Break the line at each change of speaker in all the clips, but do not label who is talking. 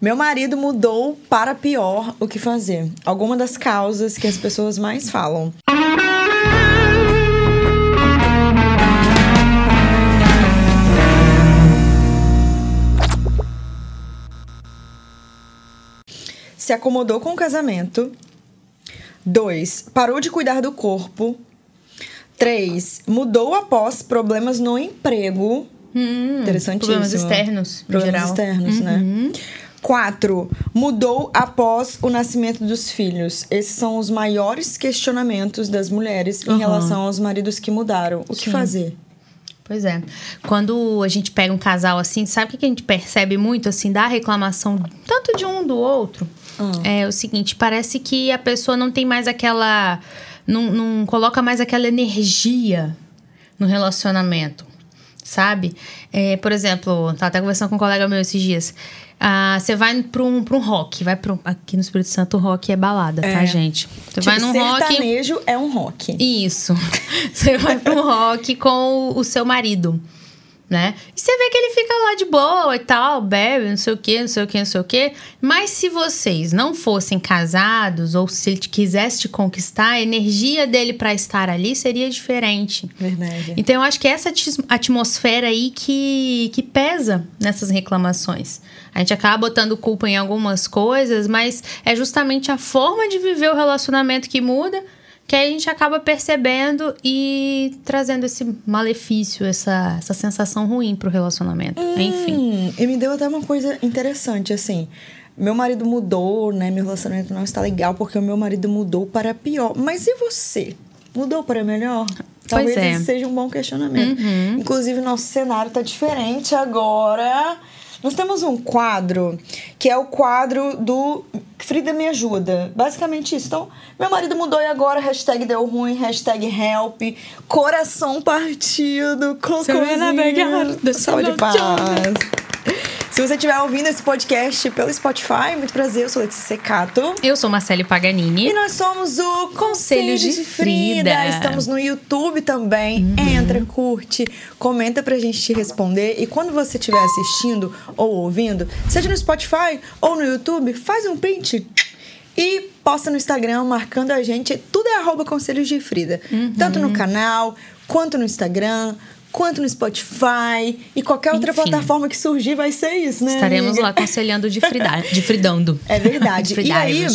Meu marido mudou para pior o que fazer. Alguma das causas que as pessoas mais falam. Se acomodou com o casamento. 2. Parou de cuidar do corpo. 3. Mudou após problemas no emprego.
Hum,
Interessantíssimo.
Problemas externos,
Problemas
em geral.
externos, né?
Uhum.
4. Mudou após o nascimento dos filhos. Esses são os maiores questionamentos das mulheres em
Uhum.
relação aos maridos que mudaram. O que
Sim.
fazer?
Pois é. Quando a gente pega um casal assim, sabe o que que a gente percebe muito, assim, da reclamação tanto de um do outro? É o seguinte, parece que a pessoa não tem mais aquela. Não, não coloca mais aquela energia no relacionamento, sabe? É, por exemplo, tava até conversando com um colega meu esses dias. Ah, você vai pra um, pra um rock, vai pra um, Aqui no Espírito Santo, o rock é balada, tá,
É.
gente? Você
Tipo,
vai num rock.
sertanejo é um rock.
Isso. Você vai para um rock com o seu marido, né? E você vê que ele fica lá de boa e tal, bebe, não sei o quê, não sei o quê, não sei o quê. Mas se vocês não fossem casados ou se ele quisesse te conquistar, a energia dele para estar ali seria diferente.
Verdade.
Então eu acho que essa atis- atmosfera aí que, que pesa nessas reclamações. A gente acaba botando culpa em algumas coisas, mas é justamente a forma de viver o relacionamento que muda, que aí a gente acaba percebendo e trazendo esse malefício, essa, essa sensação ruim pro relacionamento. Enfim.
Hum, e me deu até uma coisa interessante, assim. Meu marido mudou, né? Meu relacionamento não está legal porque o meu marido mudou para pior. Mas e você? Mudou para melhor? Talvez
é.
esse seja um bom questionamento.
Uhum.
Inclusive, nosso cenário tá diferente agora. Nós temos um quadro que é o quadro do Frida Me Ajuda. Basicamente isso. Então, meu marido mudou e agora hashtag deu ruim, hashtag help, coração partido,
melhor,
cocôzinho, saúde e paz. Se você estiver ouvindo esse podcast pelo Spotify, muito prazer, eu sou Letícia Secato.
Eu sou Marcele Paganini.
E nós somos o
Conselho de Frida. Uhum.
Estamos no YouTube também. Entra, curte, comenta pra gente te responder. E quando você estiver assistindo ou ouvindo, seja no Spotify ou no YouTube, faz um print e posta no Instagram marcando a gente. Tudo é arroba Conselhos de Frida.
Uhum.
Tanto no canal, quanto no Instagram, quanto no Spotify e qualquer outra
Enfim.
plataforma que surgir vai ser isso, né?
Estaremos
amiga?
lá aconselhando de, frida, de fridando.
É verdade.
De
e aí.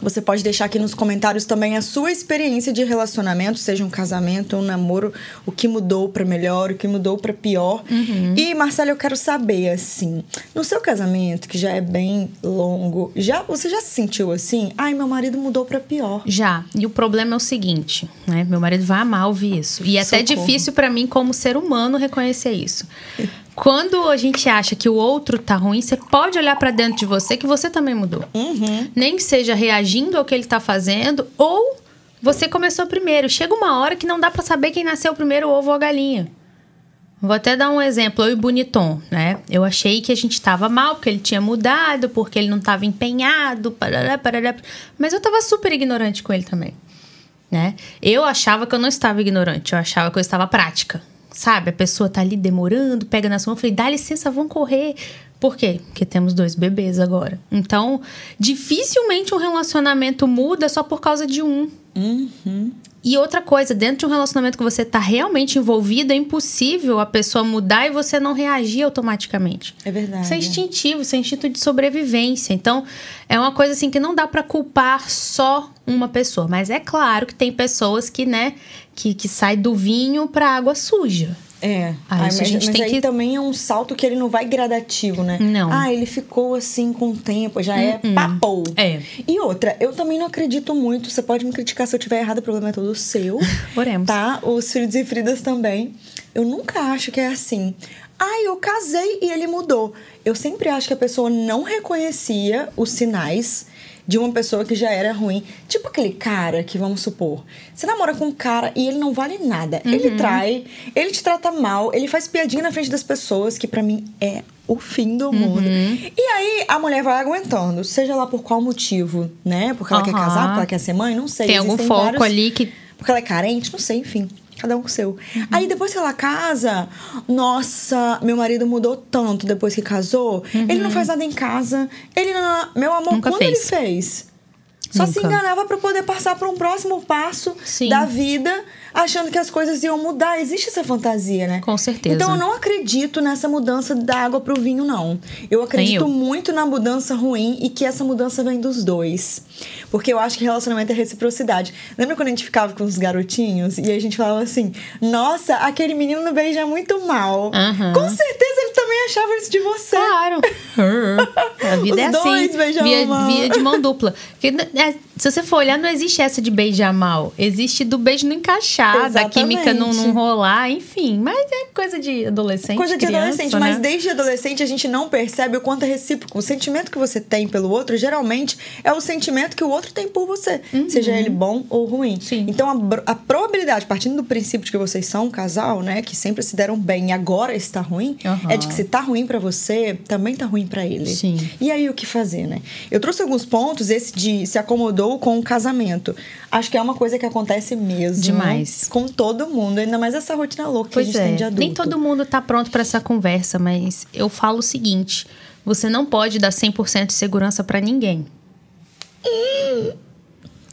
Você pode deixar aqui nos comentários também a sua experiência de relacionamento, seja um casamento, um namoro, o que mudou pra melhor, o que mudou pra pior.
Uhum.
E, Marcela, eu quero saber, assim, no seu casamento, que já é bem longo, já você já se sentiu assim? Ai, meu marido mudou pra pior.
Já. E o problema é o seguinte, né? Meu marido vai amar ouvir isso. E é até
Socorro.
difícil pra mim, como ser humano, reconhecer isso. Quando a gente acha que o outro tá ruim, você pode olhar pra dentro de você que você também mudou.
Uhum.
Nem que seja reagindo ao que ele tá fazendo ou você começou primeiro. Chega uma hora que não dá pra saber quem nasceu primeiro, o ovo ou a galinha. Vou até dar um exemplo, eu e Boniton, né? Eu achei que a gente tava mal, porque ele tinha mudado, porque ele não tava empenhado, parará, parará. mas eu tava super ignorante com ele também, né? Eu achava que eu não estava ignorante, eu achava que eu estava prática, sabe? A pessoa tá ali demorando, pega na sua mão, eu falei, dá licença, vamos correr. Por quê? Porque temos dois bebês agora. Então, dificilmente um relacionamento muda só por causa de um. E outra coisa, dentro de um relacionamento que você tá realmente envolvido, é impossível a pessoa mudar e você não reagir automaticamente.
É verdade.
Isso é instintivo, isso é instinto de sobrevivência. Então, é uma coisa assim que não dá pra culpar só uma pessoa. Mas é claro que tem pessoas que, né, que, que sai do vinho pra água suja.
É.
Ah, isso a
mas
gente
mas
tem
aí
que-
também é um salto que ele não vai gradativo, né?
Não.
Ah, ele ficou assim com o tempo, já é papou.
É.
E outra, eu também não acredito muito. Você pode me criticar se eu tiver errado, o problema é todo seu.
Oremos.
Tá? Os filhos e Fridas também. Eu nunca acho que é assim. Ah, eu casei e ele mudou. Eu sempre acho que a pessoa não reconhecia os sinais de uma pessoa que já era ruim. Tipo aquele cara que, vamos supor, você namora com um cara e ele não vale nada. Ele trai, ele te trata mal, ele faz piadinha na frente das pessoas, que pra mim é o fim do mundo. E aí a mulher vai aguentando, seja lá por qual motivo, né? Porque ela quer
Aham.
casar, porque ela quer ser mãe, não sei.
Tem algum foco
vários-
ali que.
Porque ela é carente, não sei, enfim. Cada um com o seu. Uhum. Aí depois que ela casa, nossa, meu marido mudou tanto depois que casou. Uhum. Ele não faz nada em casa. Ele não. Meu amor, Nunca quando fez. ele fez? Só Nunca. se enganava para poder passar para um próximo passo Sim. da vida, achando que as coisas iam mudar. Existe essa fantasia, né?
Com certeza.
Então eu não acredito nessa mudança da água pro vinho, não. Eu acredito eu. muito na mudança ruim e que essa mudança vem dos dois. Porque eu acho que relacionamento é reciprocidade. Lembra quando a gente ficava com os garotinhos e a gente falava assim: Nossa, aquele menino não beija muito mal. Uhum. Com certeza ele também achava isso de você.
Claro. a vida
os
é assim.
Via,
mal. via de mão dupla. Porque é, se você for olhar, não existe essa de beijar mal. Existe do beijo não encaixar, da química não, não, rolar, enfim. Mas é coisa de adolescente.
Coisa
de
criança, adolescente,
né?
mas desde adolescente a gente não percebe o quanto é recíproco. O sentimento que você tem pelo outro, geralmente, é o sentimento que o outro tem por você. Uhum. Seja ele bom ou ruim.
Sim.
Então a, a, probabilidade, partindo do princípio de que vocês são um casal, né? Que sempre se deram bem e agora está ruim, uhum. é de que se tá ruim para você, também tá ruim para ele.
Sim.
E aí o que fazer, né? Eu trouxe alguns pontos, esse de se acomodou com o casamento. Acho que é uma coisa que acontece mesmo.
Demais.
Com todo mundo, ainda mais essa rotina louca pois que a gente é. tem de adulto.
Nem todo mundo tá pronto para essa conversa, mas eu falo o seguinte: você não pode dar 100% de segurança para ninguém. Hum.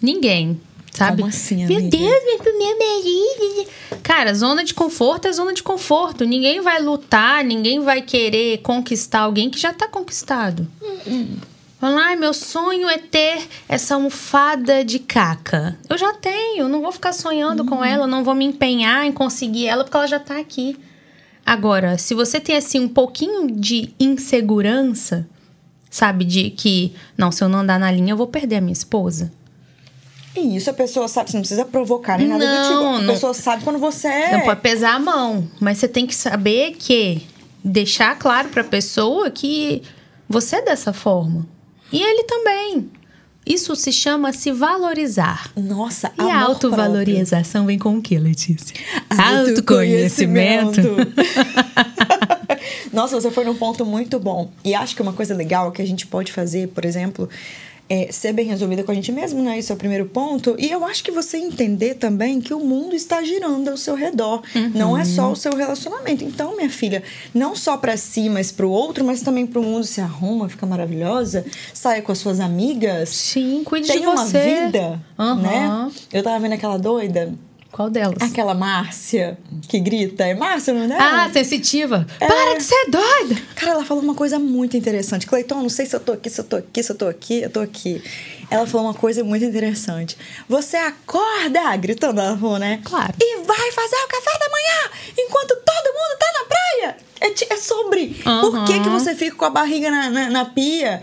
Ninguém. Sabe?
Como assim,
Meu Deus, meu, meu marido. Cara, zona de conforto é zona de conforto. Ninguém vai lutar, ninguém vai querer conquistar alguém que já tá conquistado. Hum. Falar, meu sonho é ter essa almofada de caca. Eu já tenho, não vou ficar sonhando uhum. com ela, não vou me empenhar em conseguir ela porque ela já tá aqui. Agora, se você tem assim um pouquinho de insegurança, sabe, de que, não, se eu não andar na linha, eu vou perder a minha esposa.
E isso a pessoa sabe, você não precisa provocar nem nada não, do tipo. A não, pessoa sabe quando você é.
Não pode pesar a mão, mas você tem que saber que deixar claro para a pessoa que você é dessa forma. E ele também. Isso se chama se valorizar.
Nossa,
E a autovalorização vem com o que, Letícia? Autoconhecimento.
Nossa, você foi num ponto muito bom. E acho que uma coisa legal que a gente pode fazer, por exemplo, é, ser bem resolvida com a gente mesmo, né? Esse é o primeiro ponto. E eu acho que você entender também que o mundo está girando ao seu redor. Uhum. Não é só o seu relacionamento. Então, minha filha, não só para si, mas para o outro, mas também para o mundo se arruma, fica maravilhosa, saia com as suas amigas.
Sim, cuide
de
você.
uma vida, uhum. né? Eu tava vendo aquela doida
qual delas?
Aquela Márcia que grita. É Márcia, não é?
Ah, sensitiva. É... Para de ser doida!
Cara, ela falou uma coisa muito interessante. Cleiton, não sei se eu tô aqui, se eu tô aqui, se eu tô aqui, eu tô aqui. Ela falou uma coisa muito interessante. Você acorda, gritando, ela falou, né?
Claro.
E vai fazer o café da manhã enquanto todo mundo tá na praia. É, é sobre. Uhum. Por que, que você fica com a barriga na, na, na pia?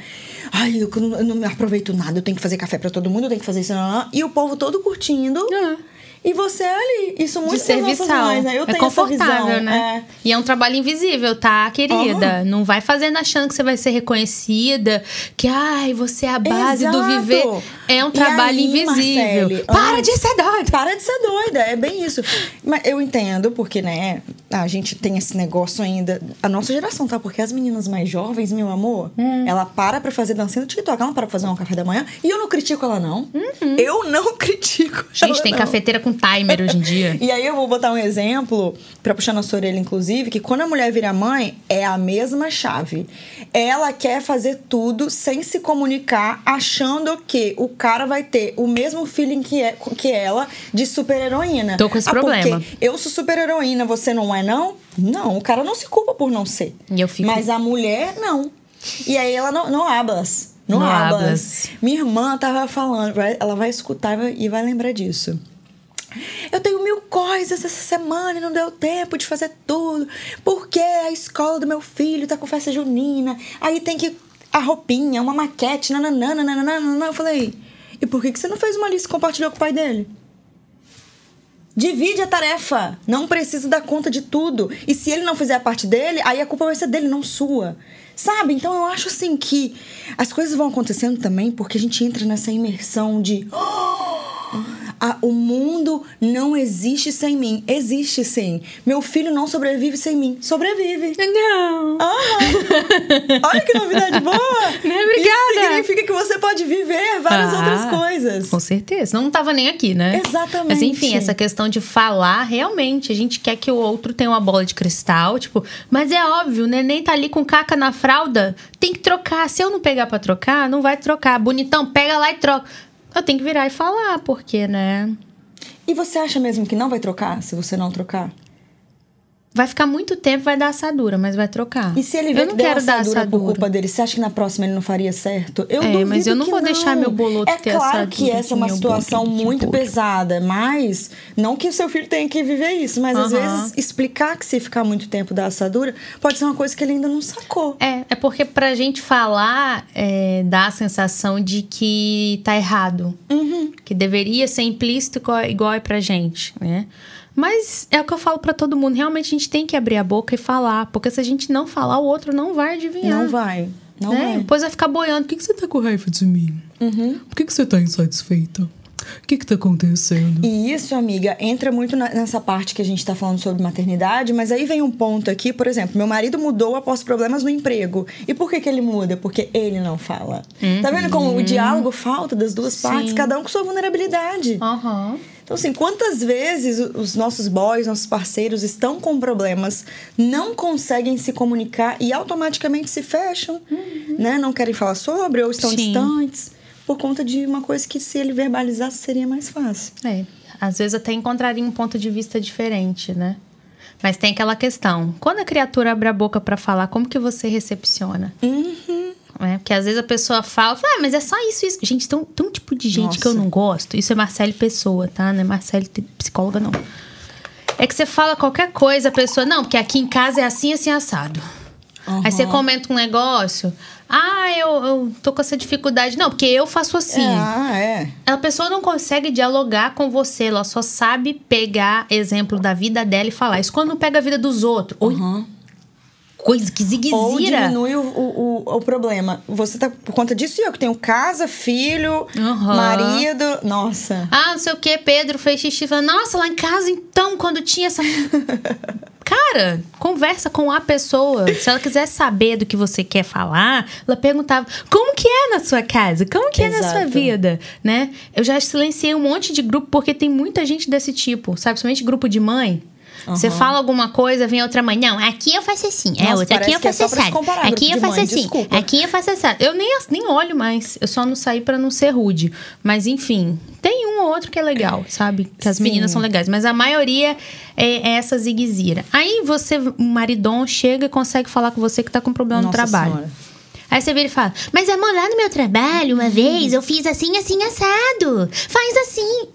Ai, eu não, eu não aproveito nada, eu tenho que fazer café para todo mundo, eu tenho que fazer isso. Não, não. E o povo todo curtindo. Uhum e você é ali. Isso muito
de serviçal.
Mães, né? Eu
é confortável, né? É. E é um trabalho invisível, tá, querida? Uhum. Não vai fazendo achando que você vai ser reconhecida, que ai, você é a base Exato. do viver. É um trabalho aí, invisível. Marcele, Para de ser doida.
Para de ser doida, é bem isso. Mas eu entendo, porque, né, a gente tem esse negócio ainda. A nossa geração, tá? Porque as meninas mais jovens, meu amor, hum. ela para pra fazer dancinha do TikTok, ela não para pra fazer um café da manhã. E eu não critico ela, não.
Uhum.
Eu não critico.
Gente, tem não. cafeteira com com timer hoje em dia.
e aí eu vou botar um exemplo, para puxar na sua orelha, inclusive, que quando a mulher vira mãe, é a mesma chave. Ela quer fazer tudo sem se comunicar, achando que o cara vai ter o mesmo feeling que, é, que ela de super-heroína.
Tô com esse ah, problema.
eu sou super-heroína, você não é, não? Não, o cara não se culpa por não ser.
E eu fico...
Mas a mulher, não. E aí ela não, não hablas. Não, não hablas. Minha irmã tava falando, ela vai escutar e vai lembrar disso. Eu tenho mil coisas essa semana e não deu tempo de fazer tudo. Porque a escola do meu filho tá com festa junina. Aí tem que. A roupinha, uma maquete, nananana, nananana. Eu falei, e por que, que você não fez uma lista e compartilhou com o pai dele? Divide a tarefa. Não precisa dar conta de tudo. E se ele não fizer a parte dele, aí a culpa vai ser dele, não sua. Sabe? Então eu acho assim que as coisas vão acontecendo também porque a gente entra nessa imersão de. Oh! Ah, o mundo não existe sem mim. Existe sim. Meu filho não sobrevive sem mim. Sobrevive.
Não.
Ah, olha que novidade boa.
Obrigada.
Isso significa que você pode viver várias
Ah,
outras coisas.
Com certeza. Não tava nem aqui, né?
Exatamente.
Mas enfim, essa questão de falar, realmente, a gente quer que o outro tenha uma bola de cristal, tipo, mas é óbvio, o neném tá ali com caca na fralda, tem que trocar. Se eu não pegar pra trocar, não vai trocar. Bonitão, pega lá e troca. Eu tenho que virar e falar, porque, né?
E você acha mesmo que não vai trocar se você não trocar?
Vai ficar muito tempo, vai dar assadura, mas vai trocar.
E se ele vê
eu
que
não
deu
quero dar
assadura por
assadura.
culpa dele, você acha que na próxima ele não faria certo? Eu
É, mas eu não vou deixar meu boloto
é
ter
claro
assadura
que essa é uma situação
bolo, de
muito
bolo.
pesada, mas não que o seu filho tenha que viver isso, mas às
Aham.
vezes explicar que se ficar muito tempo da assadura pode ser uma coisa que ele ainda não sacou.
É, é porque pra gente falar é, dá a sensação de que tá errado.
Uhum.
Que deveria ser implícito igual, igual é pra gente, né? Mas é o que eu falo pra todo mundo. Realmente a gente tem que abrir a boca e falar. Porque se a gente não falar, o outro não vai adivinhar.
Não vai. Não
né?
vai. Uhum.
Depois vai ficar boiando. Por que, que você tá com raiva de mim? Por que, que você tá insatisfeita? O que que tá acontecendo?
E isso, amiga, entra muito na- nessa parte que a gente tá falando sobre maternidade, mas aí vem um ponto aqui, por exemplo, meu marido mudou após problemas no emprego. E por que, que ele muda? Porque ele não fala. Tá vendo como o diálogo falta das duas
Sim.
partes, cada um com sua vulnerabilidade.
Aham.
Então, assim, quantas vezes os nossos boys, nossos parceiros estão com problemas, não conseguem se comunicar e automaticamente se fecham, né? Não querem falar sobre ou estão
Sim.
distantes por conta de uma coisa que se ele verbalizasse seria mais fácil.
É, às vezes até encontraria um ponto de vista diferente, né? Mas tem aquela questão. Quando a criatura abre a boca pra falar, como que você recepciona?
Uhum.
É, porque às vezes a pessoa fala, fala, ah, mas é só isso, isso. Gente, tem um, tem um tipo de gente que eu
Nossa.
não gosto. Isso é Marcele Pessoa, tá? Não é Marcele te- psicóloga, não. É que você fala qualquer coisa, a pessoa, não, porque aqui em casa é assim, assim, assado. Aí você comenta um negócio, ah, eu, eu tô com essa dificuldade. Não, porque eu faço assim.
Ah, é.
A pessoa não consegue dialogar com você, ela só sabe pegar exemplo da vida dela e falar. Isso quando não pega a vida dos outros. Oi, coisa que
Ou
ziguezira.
diminui o, o, o, problema. Você tá por conta disso e eu que tenho casa, filho,
Aham.
marido. Nossa.
Ah, não sei o que, Pedro fez xixi. Fala, Nossa, lá em casa então, quando tinha essa. Cara, conversa com a pessoa. Se ela quiser saber do que você quer falar, ela perguntava: como que é na sua casa? Como que é na sua
Exato.
vida? Né? Eu já silenciei um monte de grupo porque tem muita gente desse tipo, sabe? Principalmente grupo de mãe. Você fala alguma coisa, vem outra mãe. Não, aqui eu faço assim. É
Nossa,
outra. Aqui eu
é
faço assim. Aqui eu faço
mãe,
assim.
desculpa.
Aqui eu faço assim. Eu nem, nem olho mais. Eu só não saí pra não ser rude. Mas enfim, tem um ou outro que é legal, sabe? Que as
Sim.
meninas são legais. Mas a maioria é, é essa ziguezira. Aí você, o maridon, chega e consegue falar com você que tá com problema no
Nossa
trabalho.
Senhora.
Aí você vira e fala: Mas amor, lá no meu trabalho, uma vez eu fiz assim, assim, assado. Faz assim.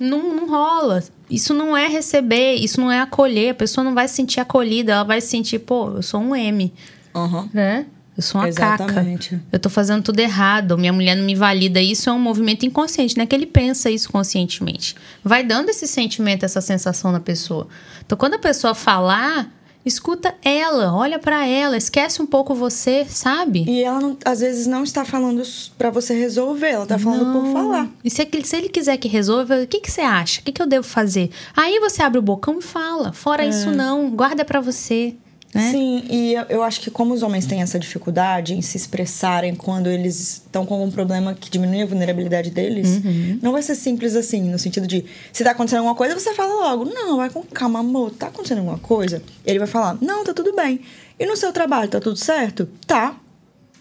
Não, não rola. Isso não é receber, isso não é acolher. A pessoa não vai se sentir acolhida, ela vai se sentir, pô, eu sou um M,
Aham.
né? Eu sou uma
Exatamente.
caca. Eu tô fazendo tudo errado. Minha mulher não me valida. Isso é um movimento inconsciente, não é que ele pensa isso conscientemente. Vai dando esse sentimento, essa sensação na pessoa. Então, quando a pessoa falar, escuta ela, olha pra ela, esquece um pouco você, sabe?
E ela, não- às vezes, não está falando pra você resolver, ela tá falando por falar.
E se, ele- se ele quiser que resolva, o que, que você acha? O que, que eu devo fazer? Aí você abre o bocão e fala. Fora isso, não. Guarda pra você. Né?
Sim, e eu, acho que como os homens têm essa dificuldade em se expressarem quando eles estão com algum problema que diminui a vulnerabilidade deles,
Uhum.
não vai ser simples assim, no sentido de se tá acontecendo alguma coisa, você fala logo, não, vai com calma, amor, tá acontecendo alguma coisa? Ele vai falar, não, tá tudo bem. E no seu trabalho, tá tudo certo? Tá.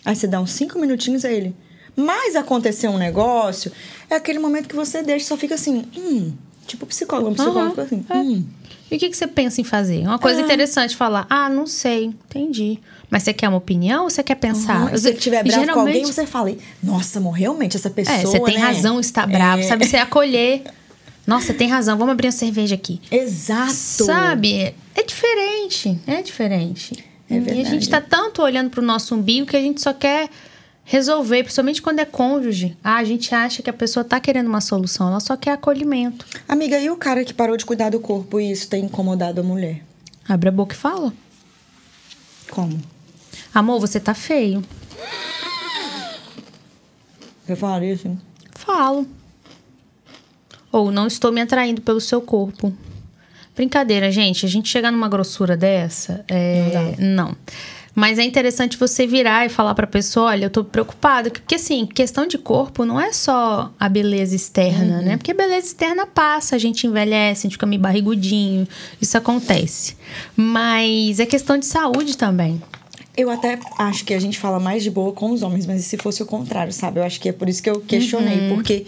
Aí você dá uns cinco minutinhos a ele. Mas aconteceu um negócio, é aquele momento que você deixa, só fica assim, hum. Tipo psicólogo, um psicólogo fica assim,
é.
hum.
E o que, que você pensa em fazer? Uma coisa
É.
interessante falar. Ah, não sei, entendi. Mas você quer uma opinião ou você quer pensar?
E se ele tiver
E
bravo com alguém,
geralmente-
você fala, nossa, amor, realmente essa pessoa.
É, você tem
né?
razão, está bravo.
É.
Sabe, você acolher. Nossa, tem razão, vamos abrir uma cerveja aqui.
Exato.
Sabe? É diferente. É diferente.
É
e a
verdade.
gente tá tanto olhando pro nosso umbigo que a gente só quer resolver, principalmente quando é cônjuge. Ah, a gente acha que a pessoa tá querendo uma solução, ela só quer acolhimento.
Amiga, e o cara que parou de cuidar do corpo e isso tem incomodado a mulher?
Abre a boca e fala.
Como?
Amor, você tá feio.
Você fala isso? hein?
Falo. Ou não estou me atraindo pelo seu corpo. Brincadeira, gente. A gente chegar numa grossura dessa. É... Não. Mas é interessante você virar e falar pra pessoa, olha, eu tô preocupada. Porque, assim, questão de corpo não é só a beleza externa, né? Porque a beleza externa passa, a gente envelhece, a gente fica meio barrigudinho. Isso acontece. Mas é questão de saúde também.
Eu até acho que a gente fala mais de boa com os homens, mas e se fosse o contrário, sabe? Eu acho que é por isso que eu questionei, porque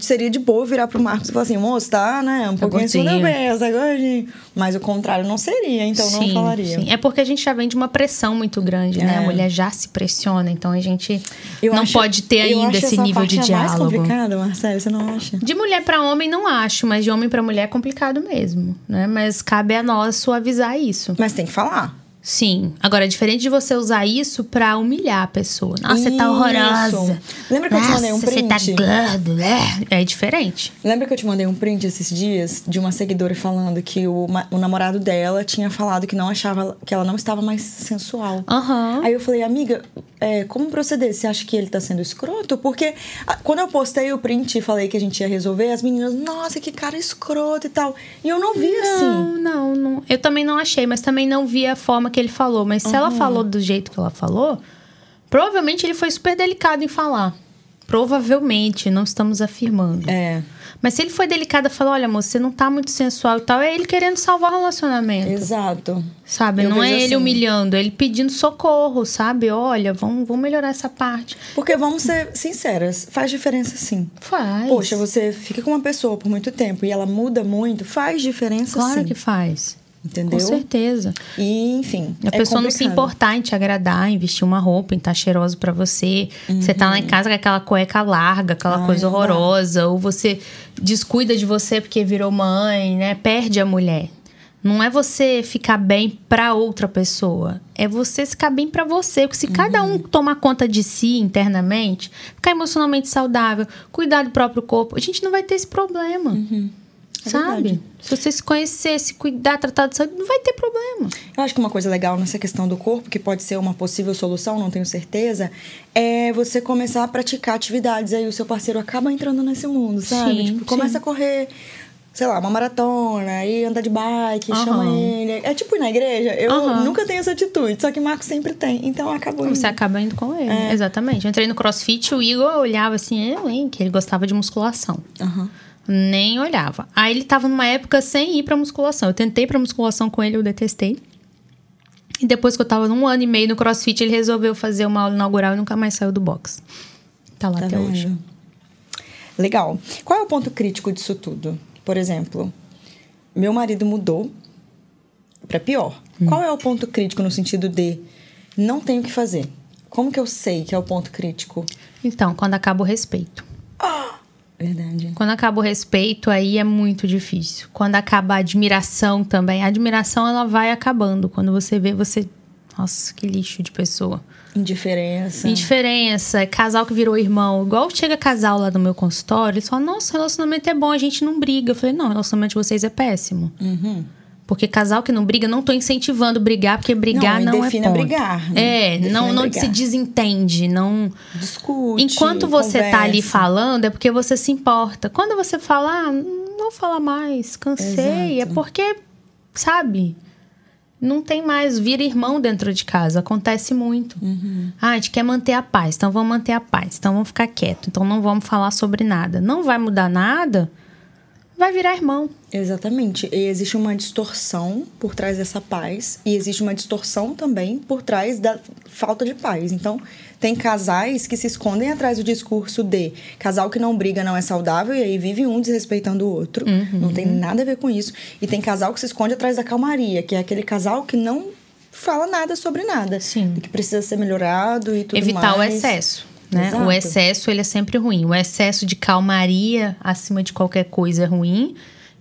seria de boa virar pro Marcos e falar assim, moço, tá, né? Um pouquinho
gordinho.
acima da mesa, tá gordinho. Mas o contrário não seria, então não falaria.
sim. É porque a gente já vem de uma pressão muito grande, né? A
É.
mulher já se pressiona, então a gente
Eu
não
acho-
pode ter ainda esse nível de
parte a mais
diálogo.
complicada, Marcelo, você não acha?
De mulher pra homem não acho, mas de homem pra mulher é complicado mesmo, né? Mas cabe a nós suavizar isso.
Mas tem que falar.
Sim. Agora, é diferente de você usar isso pra humilhar a pessoa. Nossa, você tá horrorosa.
Lembra que eu te mandei um
Nossa, Você tá
print?
gordo, né? É diferente.
Lembra que eu te mandei um print esses dias de uma seguidora falando que o, ma- o namorado dela tinha falado que não achava que ela não estava mais sensual.
Aham.
Aí eu falei, amiga, é, como proceder? Você acha que ele tá sendo escroto? Porque ah, quando eu postei o print e falei que a gente ia resolver, as meninas, nossa, que cara escroto e tal. E eu não vi assim.
Não, não, não. Eu também não achei, mas também não vi a forma que ele falou. Mas se ela falou do jeito que ela falou, provavelmente ele foi super delicado em falar. Provavelmente, não estamos afirmando.
É,
Mas se ele foi delicado e falou, olha, moça, você não tá muito sensual e tal, é ele querendo salvar o relacionamento.
exato.
Sabe?
Eu
não é ele
assim.
humilhando, é ele pedindo socorro, sabe? Olha, vamos, vamos melhorar essa parte.
Porque vamos ser sinceras, faz diferença sim.
Faz.
Poxa, você fica com uma pessoa por muito tempo e ela muda muito, faz diferença
Claro
sim.
que faz.
Entendeu?
Com certeza.
E, enfim.
A
é
pessoa não se
complicado.
importar em te agradar, em vestir uma roupa, em estar cheiroso pra você. Você tá lá em casa com aquela cueca larga, aquela
Ai,
coisa
não dá.
horrorosa, ou você descuida de você porque virou mãe, né? Perde a mulher. Não é você ficar bem pra outra pessoa, é você ficar bem pra você. Porque se cada
Uhum.
um tomar conta de si internamente, ficar emocionalmente saudável, cuidar do próprio corpo, a gente não vai ter esse problema.
É
Sabe?
verdade.
Se você se conhecer, se cuidar, tratar de saúde, não vai ter problema.
Eu acho que uma coisa legal nessa questão do corpo, que pode ser uma possível solução, não tenho certeza, é você começar a praticar atividades. Aí o seu parceiro acaba entrando nesse mundo, sabe?
Sim,
tipo, começa
sim.
a correr, sei lá, uma maratona, aí anda de bike,
Aham.
chama ele. É tipo ir na igreja. Eu
Aham.
nunca tenho essa atitude, só que Marco sempre tem. Então acabou indo.
Você acaba indo com ele.
É.
Exatamente. Eu entrei no crossfit, o Igor olhava assim, eu, hein, que ele gostava de musculação.
Aham.
Nem olhava. Aí ele tava numa época sem ir pra musculação. Eu tentei pra musculação com ele, eu detestei. E depois que eu tava num ano e meio no crossfit, ele resolveu fazer uma aula inaugural e nunca mais saiu do box. Tá lá
Tá
até
vendo?
hoje.
Legal. Qual é o ponto crítico disso tudo? Por exemplo, meu marido mudou pra pior.
Hum.
Qual é o ponto crítico no sentido de não tenho o que fazer? Como que eu sei que é o ponto crítico?
Então, quando acaba o respeito.
Verdade.
Quando acaba o respeito, aí é muito difícil. Quando acaba a admiração também. A admiração, ela vai acabando. Quando você vê, você... Nossa, que lixo de pessoa.
Indiferença.
Indiferença, é casal que virou irmão. Igual chega casal lá no meu consultório, eles falam, nossa, relacionamento é bom, a gente não briga. Eu falei, não, o relacionamento de vocês é péssimo.
Uhum.
Porque casal que não briga, não tô incentivando brigar, porque brigar
Não,
não, é ponto.
brigar, né?
É,
Defina
não, não
brigar.
se desentende, não...
Discute.
Enquanto você tá ali
conversa.
falando, é porque você se importa. Quando você fala, ah, não vou falar mais, cansei, é
Exato.
porque, sabe, não tem mais, vira irmão dentro de casa, acontece muito.
Uhum.
Ah, a gente quer manter a paz, então vamos manter a paz, então vamos ficar quieto, então não vamos falar sobre nada. Não vai mudar nada, vai virar irmão.
Exatamente. E existe uma distorção por trás dessa paz e existe uma distorção também por trás da falta de paz. Então, tem casais que se escondem atrás do discurso de casal que não briga não é saudável e aí vive um desrespeitando o outro.
Uhum.
Não tem nada a ver com isso. E tem casal que se esconde atrás da calmaria, que é aquele casal que não fala nada sobre nada.
Sim.
Que precisa ser melhorado e tudo
Evitar
mais.
o excesso. Né?
Exato.
O excesso ele é sempre ruim. O excesso de calmaria acima de qualquer coisa é ruim.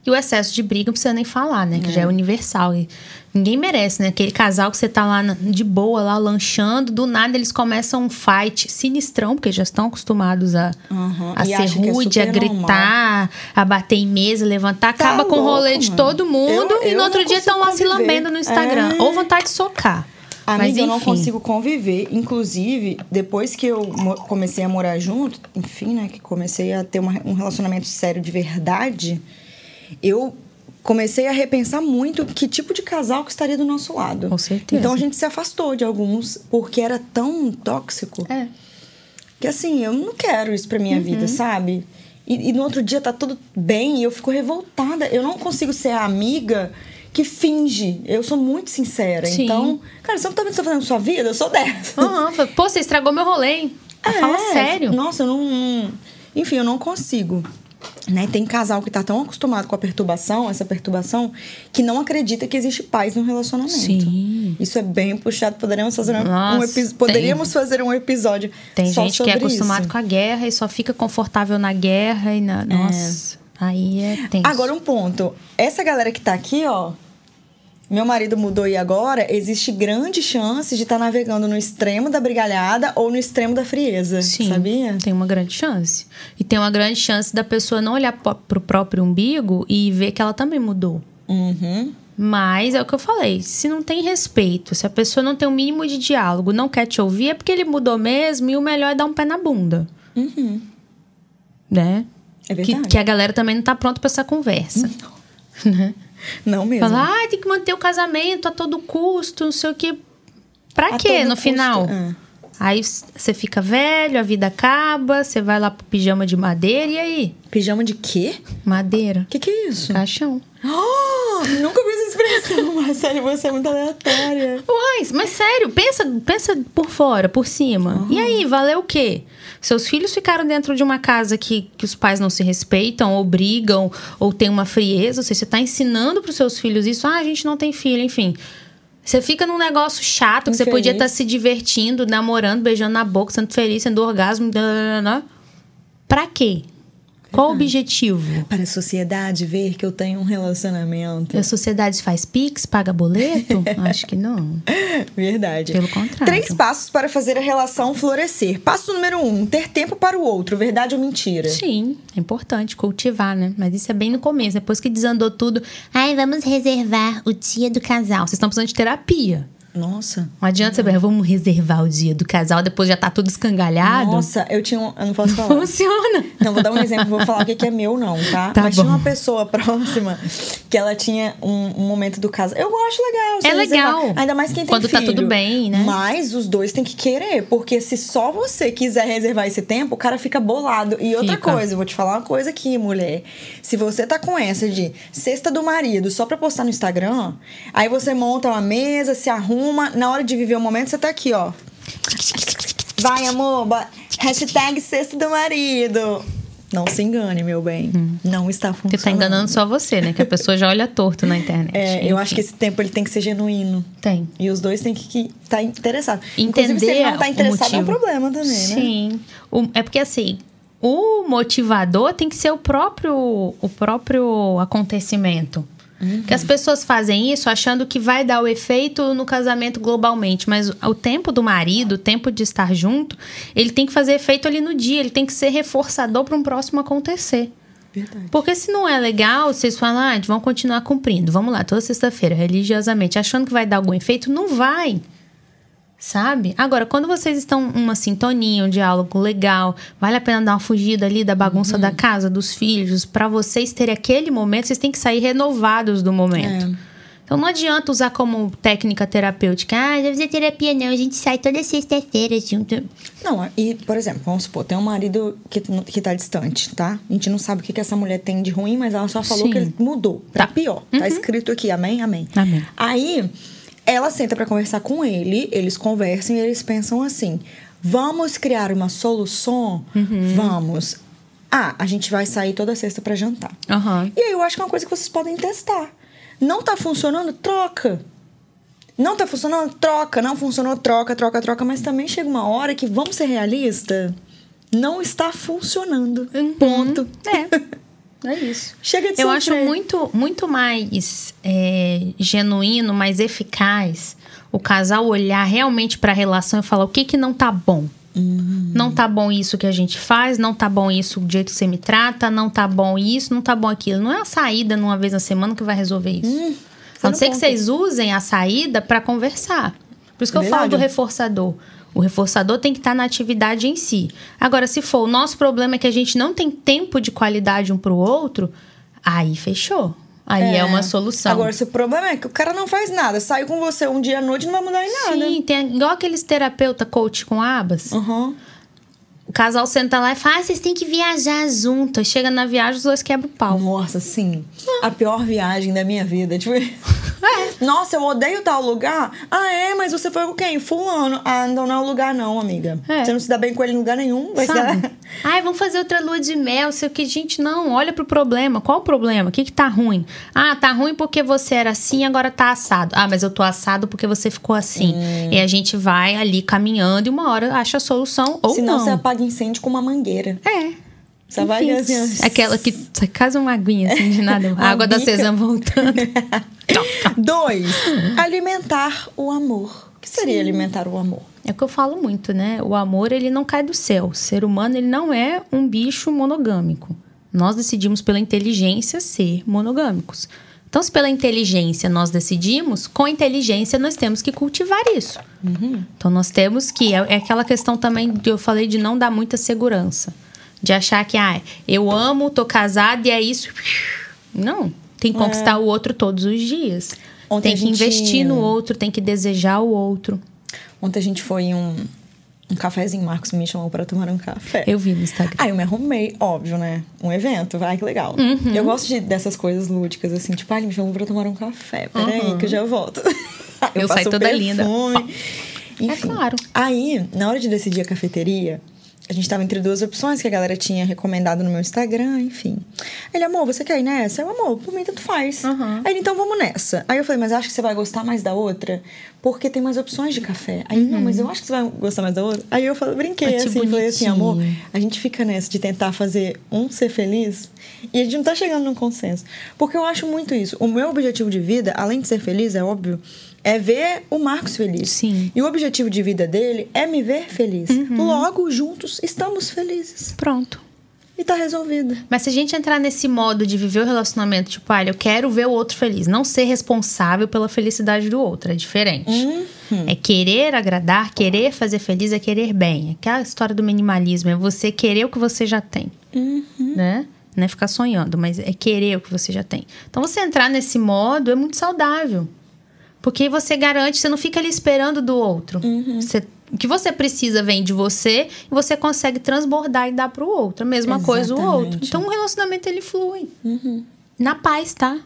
E o excesso de briga não precisa nem falar, né? Que já é universal. E ninguém merece, né? Aquele casal que você tá lá de boa, lá lanchando, do nada eles começam um fight sinistrão, porque já estão acostumados a,
Aham.
a
E
ser
é
rude, a
super
gritar, a bater em mesa, levantar.
Tá
acaba com o rolê
louco,
de
mano.
todo mundo.
Eu-
e no outro dia estão lá se lambendo no Instagram.
É.
Ou vontade de socar.
Amiga,
Mas,
eu não consigo conviver. Inclusive, depois que eu comecei a morar junto, enfim, né? Que comecei a ter uma- um relacionamento sério de verdade, eu comecei a repensar muito que tipo de casal que estaria do nosso lado.
Com certeza.
Então a gente se afastou de alguns porque era tão tóxico
É.
que assim, eu não quero isso pra minha
Uhum.
vida, sabe? E, e no outro dia tá tudo bem e eu fico revoltada. Eu não consigo ser a amiga que finge. Eu sou muito sincera.
Sim.
Então, cara, você não tá vendo o que você tá fazendo sua vida? Eu sou dessa.
Fala, Pô, você estragou meu rolê, hein? Fala
É,
sério.
Nossa, eu não, não- Enfim, eu não consigo. Né? Tem casal que tá tão acostumado com a perturbação, essa perturbação, que não acredita que existe paz no relacionamento.
Sim.
Isso é bem puxado. Poderíamos fazer um,
Nossa,
um epi- Poderíamos fazer um episódio.
Tem gente que é acostumado
isso.
com a guerra e só fica confortável na guerra e na. Nossa. Aí é tenso.
Agora um ponto. Essa galera que tá aqui, ó. Meu marido mudou e agora existe grande chance de estar navegando no extremo da brigalhada ou no extremo da frieza.
Sim,
Sabia?
tem uma grande chance. E tem uma grande chance da pessoa não olhar pro próprio umbigo e ver que ela também mudou.
Uhum.
Mas é o que eu falei, se não tem respeito, se a pessoa não tem um mínimo de diálogo, não quer te ouvir, é porque ele mudou mesmo e o melhor é dar um pé na bunda. Né?
É
Que,
verdade.
que a galera também não tá pronta pra essa conversa. Né?
Não mesmo.
Fala, ah, tem que manter o casamento a todo custo, não sei o quê. Pra
A
quê no
custo,
final?
é.
Aí você fica velho, a vida acaba, você vai lá pro pijama de madeira e aí?
Pijama de quê?
Madeira.
O que, que é isso?
Caixão.
Oh, nunca vi essa expressão, Marcelo. Você é muito aleatória.
Uai, mas sério, pensa, pensa por fora, por cima. E aí, valeu o quê? Seus filhos ficaram dentro de uma casa que, que os pais não se respeitam, ou brigam, ou tem uma frieza. Ou seja, você tá ensinando pros seus filhos isso. Ah, a gente não tem filho, enfim. Você fica num negócio chato que você
Infeliz.
podia estar se divertindo, namorando, beijando na boca, sendo feliz, sendo orgasmo. nananana. Pra quê? Qual o objetivo?
Para a sociedade ver que eu tenho um relacionamento.
A sociedade faz pix, paga boleto? Acho que não.
Verdade.
Pelo contrário.
Três passos para fazer a relação florescer. Passo número um: ter tempo para o outro. Verdade ou mentira?
Sim, é importante cultivar, né? Mas isso é bem no começo. Depois que desandou tudo, ai, vamos reservar o dia do casal. Vocês estão precisando de terapia.
Nossa.
Não adianta você, vamos reservar o dia do casal, depois já tá tudo escangalhado.
Nossa, eu tinha um. Eu não posso falar.
Funciona.
Não, vou dar um exemplo, vou falar o que é meu, não, tá?
Tá
Mas
bom.
tinha uma pessoa próxima que ela tinha um, um momento do caso. Eu acho legal.
É legal.
reservar. Ainda mais quem tem
Quando tá
filho.
tudo bem, né?
Mas os dois têm que querer, porque se só você quiser reservar esse tempo, o cara fica bolado. E outra
Fica.
coisa, eu vou te falar uma coisa aqui, mulher. Se você tá com essa de cesta do marido só pra postar no Instagram, aí você monta uma mesa, se arruma, na hora de viver o momento, você tá aqui, ó. Vai, amor, hashtag cesta do marido. Não se engane, meu bem. Não está funcionando.
Você tá enganando só você, né? Que a pessoa já olha torto na internet.
É, eu acho que
Enfim,
esse tempo ele tem que ser genuíno.
Tem.
E os dois têm que estar interessados.
Entender
Inclusive, se ele não tá interessado, é um problema também, né?
Sim. É porque assim, o motivador tem que ser o próprio, o próprio acontecimento. Que as pessoas fazem isso achando que vai dar o efeito no casamento globalmente, mas o- o tempo do marido, o tempo de estar junto, ele tem que fazer efeito ali no dia, ele tem que ser reforçador para um próximo acontecer.
Verdade.
Porque se não é legal, vocês falam, ah, vão continuar cumprindo. Vamos lá, toda sexta-feira, religiosamente, achando que vai dar algum efeito, não vai. Sabe? Agora, quando vocês estão uma sintonia, um diálogo legal, vale a pena dar uma fugida ali da bagunça da casa, dos filhos, para vocês terem aquele momento, vocês têm que sair renovados do momento. Então não adianta usar como técnica terapêutica. Ah, não fazer terapia não, a gente sai toda sexta-feira junto.
Não, e, por exemplo, vamos supor, tem um marido que, que tá distante, tá? A gente não sabe o que, que essa mulher tem de ruim, mas ela só falou
Sim.
que ele mudou pra
Tá.
pior. Tá escrito aqui, amém, amém.
Amém.
Aí, ela senta pra conversar com ele, eles conversam e eles pensam assim: vamos criar uma solução?
Uhum.
Vamos. Ah, a gente vai sair toda sexta pra jantar.
Aham.
E aí eu acho que é uma coisa que vocês podem testar. Não tá funcionando? Troca. Não tá funcionando? Troca. Não funcionou? Troca, troca, troca. Mas também chega uma hora que, vamos ser realistas, não está funcionando. Ponto.
É. É isso.
Chega de
Eu acho muito, muito mais é, genuíno, mais eficaz o casal olhar realmente para a relação e falar o que que não tá bom.
Uhum.
Não tá bom isso que a gente faz, não tá bom isso do jeito que você me trata, não tá bom isso, não tá bom aquilo. Não é a saída numa vez na semana que vai resolver isso.
Hum,
a não ser que
ponto.
vocês usem a saída para conversar. Por isso que eu falo do reforçador. O reforçador tem que estar na atividade em si. Agora, se for o nosso problema é que a gente não tem tempo de qualidade um pro outro, aí fechou. Aí é. uma solução.
Agora, se o problema é que o cara não faz nada, sai com você um dia à noite não vai mudar em nada.
Sim, tem igual aqueles terapeuta coach com abas.
Uhum.
O casal senta lá e fala: ah, vocês têm que viajar juntos. Chega na viagem, os dois quebram o pau.
Nossa, sim. A pior viagem da minha vida. Tipo. É. Nossa, eu odeio tal lugar. Ah, é, mas você foi com quem? Fulano. Ah, então não é o lugar, não, amiga. É. Você não se dá bem com ele em lugar nenhum. Vai
Sabe? Dar... Ai, vamos fazer outra lua de mel, sei o que. Gente, não, olha pro problema. Qual o problema? O que que tá ruim? Ah, tá ruim porque você era assim agora tá assado. Ah, mas eu tô assado porque você ficou assim. Hum. E a gente vai ali caminhando e uma hora acha a solução ou
Senão
não.
Senão você apaga incêndio com uma mangueira.
É.
Só vai assim,
Aquela que casa uma aguinha assim de nada. a água bica. da sesama voltando.
Dois, alimentar o amor. O que seria Sim. alimentar o amor?
É o que eu falo muito, né? O amor, ele não cai do céu. O ser humano, ele não é um bicho monogâmico. Nós decidimos pela inteligência ser monogâmicos. Então, se pela inteligência nós decidimos, com inteligência nós temos que cultivar isso.
Uhum.
Então, nós temos que. É, é aquela questão também que eu falei de não dar muita segurança. De achar que, ah, eu amo, tô casada e é isso. Não. Tem que conquistar é. o outro todos os dias. Ontem tem que gente... investir no outro, tem que desejar o outro.
Ontem a gente foi em um, um cafezinho, Marcos me chamou para tomar um café.
Eu vi no Instagram.
Aí eu me arrumei, óbvio, né? Um evento, vai que legal.
Uhum.
Eu gosto de, dessas coisas lúdicas, assim, tipo, ah, ele me chamou pra tomar um café. Peraí, uhum. que eu já volto.
eu, eu saio toda
perfume.
linda.
Enfim, é claro. Aí, na hora de decidir a cafeteria, a gente tava entre duas opções que a galera tinha recomendado no meu Instagram, enfim. Ele, amor, você quer ir nessa? Eu, amor, por mim tanto faz.
Uhum.
Aí, então vamos nessa. Aí eu falei, mas acho que você vai gostar mais da outra, porque tem mais opções de café. Aí, uhum. não, mas eu acho que você vai gostar mais da outra. Aí eu falei, brinquei assim, bonitinho. falei assim, amor, a gente fica nessa de tentar fazer um ser feliz e a gente não tá chegando num consenso. Porque eu acho muito isso. O meu objetivo de vida, além de ser feliz, é óbvio, é ver o Marcos feliz.
Sim.
E o objetivo de vida dele é me ver feliz. Uhum. Logo, juntos, estamos felizes.
Pronto.
E tá resolvido.
Mas se a gente entrar nesse modo de viver o relacionamento, tipo, olha, eu quero ver o outro feliz, não ser responsável pela felicidade do outro, é diferente.
Uhum.
É querer agradar, querer fazer feliz, é querer bem. Aquela história do minimalismo, é você querer o que você já tem.
Uhum.
Né? Não é ficar sonhando, mas é querer o que você já tem. Então, você entrar nesse modo é muito saudável. Porque você garante, você não fica ali esperando do outro.
Uhum.
Você, o que você precisa vem de você e você consegue transbordar e dar para o outro. A mesma Exatamente. coisa o outro. Então o relacionamento ele flui.
Uhum.
Na paz, tá?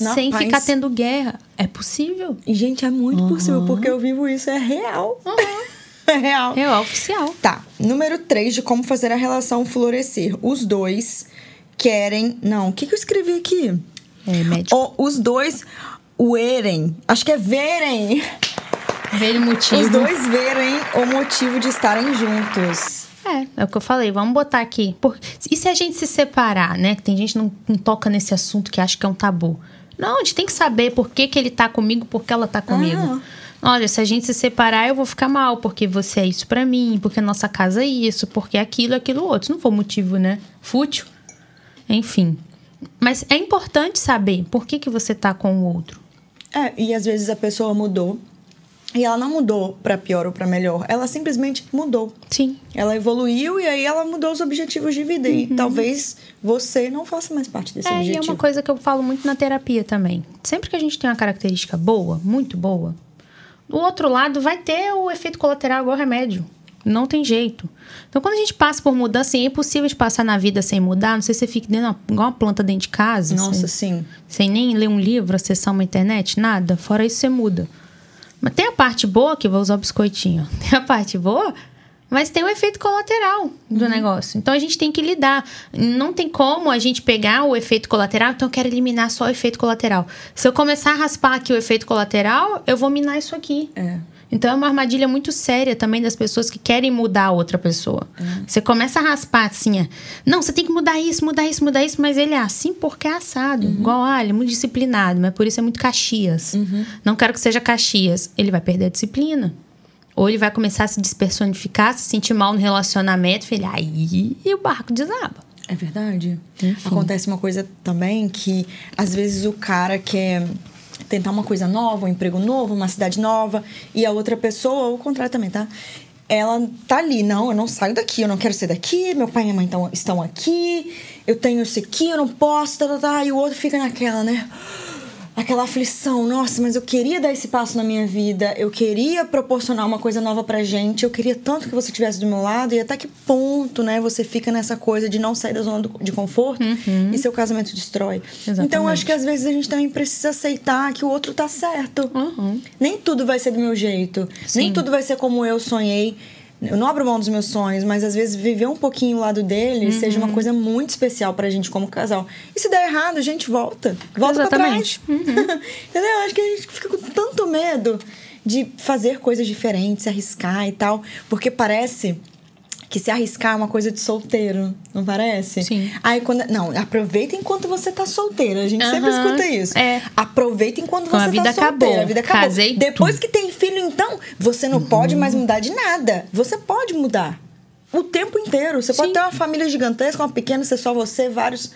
Na
Sem
paz.
ficar tendo guerra. É possível.
E, gente, é muito uhum. possível, porque eu vivo isso, é real. é real.
Real oficial.
Tá. Número 3 de como fazer a relação florescer. Os dois querem. Não, o que, que eu escrevi aqui?
É, médico.
os dois o erem. Acho que é verem.
Ver o motivo.
Os dois verem o motivo de estarem juntos.
É, é o que eu falei. Vamos botar aqui. Por... E se a gente se separar, né? Que tem gente que não, não toca nesse assunto que acha que é um tabu. Não, a gente tem que saber por que, que ele tá comigo, por que ela tá comigo. Ah. Olha, se a gente se separar, eu vou ficar mal, porque você é isso para mim, porque a nossa casa é isso, porque aquilo, aquilo outro. Se não for motivo, né? Fútil. Enfim. Mas é importante saber por que, que você tá com o outro.
É, e às vezes a pessoa mudou. E ela não mudou para pior ou para melhor, ela simplesmente mudou.
Sim.
Ela evoluiu e aí ela mudou os objetivos de vida. Uhum. E talvez você não faça mais parte desse
é,
objetivo.
E é uma coisa que eu falo muito na terapia também. Sempre que a gente tem uma característica boa, muito boa, o outro lado vai ter o efeito colateral igual remédio. Não tem jeito. Então, quando a gente passa por mudança, é impossível de passar na vida sem mudar. Não sei se você fica dentro, igual uma planta dentro de casa.
Nossa,
sem,
sim.
Sem nem ler um livro, acessar uma internet, nada. Fora isso, você muda. Tem a parte boa, que eu vou usar o biscoitinho. Tem a parte boa, mas tem o efeito colateral do uhum. negócio. Então a gente tem que lidar. Não tem como a gente pegar o efeito colateral, então eu quero eliminar só o efeito colateral. Se eu começar a raspar aqui o efeito colateral, eu vou minar isso aqui.
É.
Então é uma armadilha muito séria também das pessoas que querem mudar a outra pessoa.
Uhum.
Você começa a raspar assim, é, não, você tem que mudar isso, mudar isso, mudar isso, mas ele é assim porque é assado. Uhum. Igual, ah, ele é muito disciplinado, mas por isso é muito Caxias.
Uhum.
Não quero que seja Caxias. Ele vai perder a disciplina. Ou ele vai começar a se despersonificar, se sentir mal no relacionamento, ele, aí e o barco desaba.
É verdade.
Enfim.
Acontece uma coisa também que às vezes o cara quer tentar uma coisa nova, um emprego novo, uma cidade nova, e a outra pessoa, ou o contrário também, tá? ela tá ali, não, eu não saio daqui, eu não quero sair daqui, meu pai e minha mãe tão, estão aqui, eu tenho isso aqui, eu não posso, tá, tá, tá, e o outro fica naquela, né? Aquela aflição, nossa, mas eu queria dar esse passo na minha vida, eu queria proporcionar uma coisa nova pra gente, eu queria tanto que você estivesse do meu lado, e até que ponto, né, você fica nessa coisa de não sair da zona de conforto uhum. e seu casamento destrói. Exatamente. Então, acho que às vezes a gente também precisa aceitar que o outro tá certo. Uhum. Nem tudo vai ser do meu jeito, Sim. nem tudo vai ser como eu sonhei eu não abro mão dos meus sonhos, mas às vezes viver um pouquinho o lado dele uhum. seja uma coisa muito especial pra gente como casal. E se der errado, a gente volta. Volta Exatamente. pra trás. Uhum. Entendeu? Acho que a gente fica com tanto medo de fazer coisas diferentes, arriscar e tal, porque parece que se arriscar é uma coisa de solteiro, não parece?
Sim.
Aí quando. Não, aproveita enquanto você tá solteira. A gente sempre escuta isso.
É.
Aproveita enquanto você a vida tá acabou. solteira. A vida acabou.
Casei
Depois que tem filho, então, você não uhum. pode mais mudar de nada. Você pode mudar. O tempo inteiro. Você Sim. pode ter uma família gigantesca, uma pequena, ser só você, vários.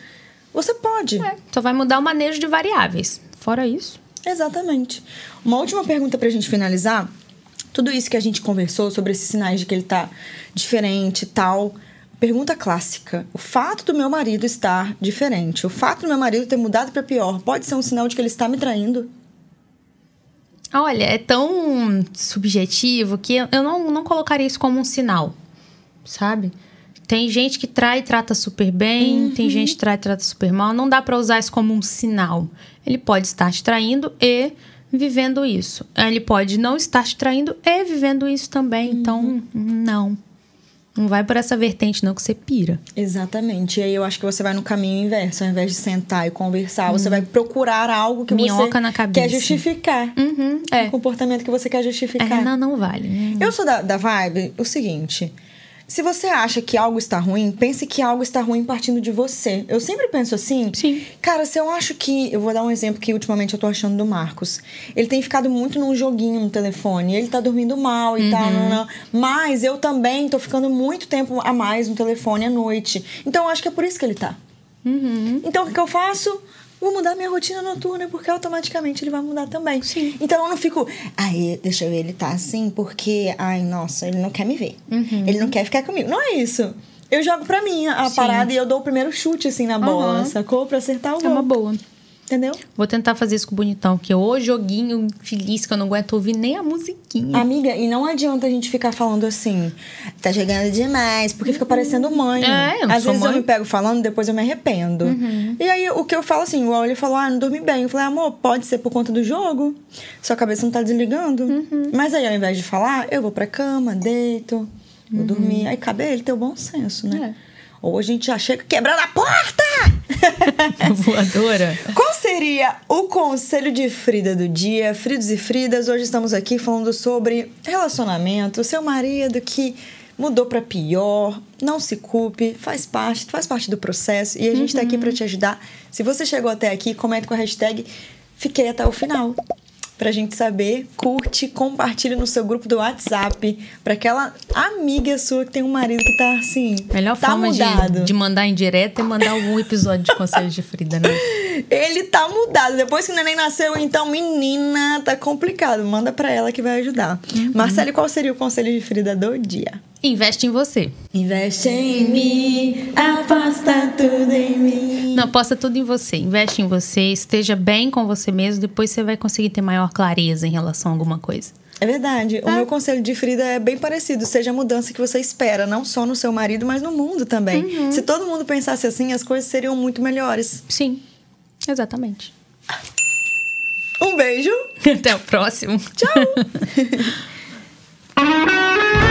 Você pode.
É. Só vai mudar o manejo de variáveis. Fora isso.
Exatamente. Uma última pergunta pra gente finalizar tudo isso que a gente conversou sobre esses sinais de que ele tá diferente e tal. Pergunta clássica: o fato do meu marido estar diferente, o fato do meu marido ter mudado para pior, pode ser um sinal de que ele está me traindo?
Olha, é tão subjetivo que eu não, não colocaria isso como um sinal, sabe? Tem gente que trai e trata super bem, uhum. tem gente que trai e trata super mal. Não dá para usar isso como um sinal. Ele pode estar te traindo e vivendo isso. Ele pode não estar te traindo e vivendo isso também. Uhum. Então, não. Não vai por essa vertente, não, que você pira.
Exatamente. E aí eu acho que você vai no caminho inverso. Ao invés de sentar e conversar, uhum. você vai procurar algo que
Minhoca
você
na cabeça.
quer justificar.
Uhum. É.
Um comportamento que você quer justificar.
É, não, não vale. Né?
Eu sou da, da vibe o seguinte. Se você acha que algo está ruim, pense que algo está ruim partindo de você. Eu sempre penso assim.
Sim.
Cara, se eu acho que. Eu vou dar um exemplo que ultimamente eu tô achando do Marcos. Ele tem ficado muito num joguinho no telefone. Ele tá dormindo mal e uhum. tal. Não, não. Mas eu também tô ficando muito tempo a mais no telefone à noite. Então eu acho que é por isso que ele tá.
Uhum.
Então o que eu faço? Vou mudar minha rotina noturna, porque automaticamente ele vai mudar também.
Sim.
Então eu não fico, ai, deixa eu ver, ele tá assim, porque, ai, nossa, ele não quer me ver.
Uhum.
Ele não quer ficar comigo. Não é isso. Eu jogo pra mim a Sim. parada e eu dou o primeiro chute, assim, na bola, uhum. sacou? Pra acertar o gol.
É uma boa.
Entendeu?
Vou tentar fazer isso com o bonitão, porque o joguinho feliz que eu não aguento ouvir nem a musiquinha.
Amiga, e não adianta a gente ficar falando assim, tá chegando demais, porque fica parecendo mãe.
É, eu não
Às vezes
mãe.
eu me pego falando, depois eu me arrependo.
Uhum.
E aí o que eu falo assim, o ele falou, ah, não dormi bem. Eu falei, amor, pode ser por conta do jogo. Sua cabeça não tá desligando.
Uhum.
Mas aí, ao invés de falar, eu vou pra cama, deito, vou uhum. dormir. Aí cabe ele ter o bom senso, né?
É.
Ou a gente já chega quebrando a porta!
Voadora.
Qual seria o conselho de Frida do dia? Fridos e Fridas, hoje estamos aqui falando sobre relacionamento, seu marido que mudou para pior, não se culpe, faz parte, faz parte do processo e a gente está aqui para te ajudar. Se você chegou até aqui, comente com a hashtag Fiquei até o final pra gente saber. Curte, compartilha no seu grupo do WhatsApp pra aquela amiga sua que tem um marido que tá assim.
Melhor
tá
forma
mudado.
De, de mandar em direto é mandar algum episódio de Conselhos de Frida, né?
Ele tá mudado. Depois que o neném nasceu, então, menina, tá complicado. Manda pra ela que vai ajudar. Uhum. Marcelo, qual seria o conselho de Frida do dia?
Investe em você.
Investe em mim, aposta tudo em mim.
Não, aposta tudo em você. Investe em você, esteja bem com você mesmo, depois você vai conseguir ter maior clareza em relação a alguma coisa.
É verdade. O meu conselho de Frida é bem parecido. Seja a mudança que você espera, não só no seu marido, mas no mundo também.
Uhum.
Se todo mundo pensasse assim, as coisas seriam muito melhores.
Sim, exatamente.
Um beijo.
Até o próximo.
Tchau.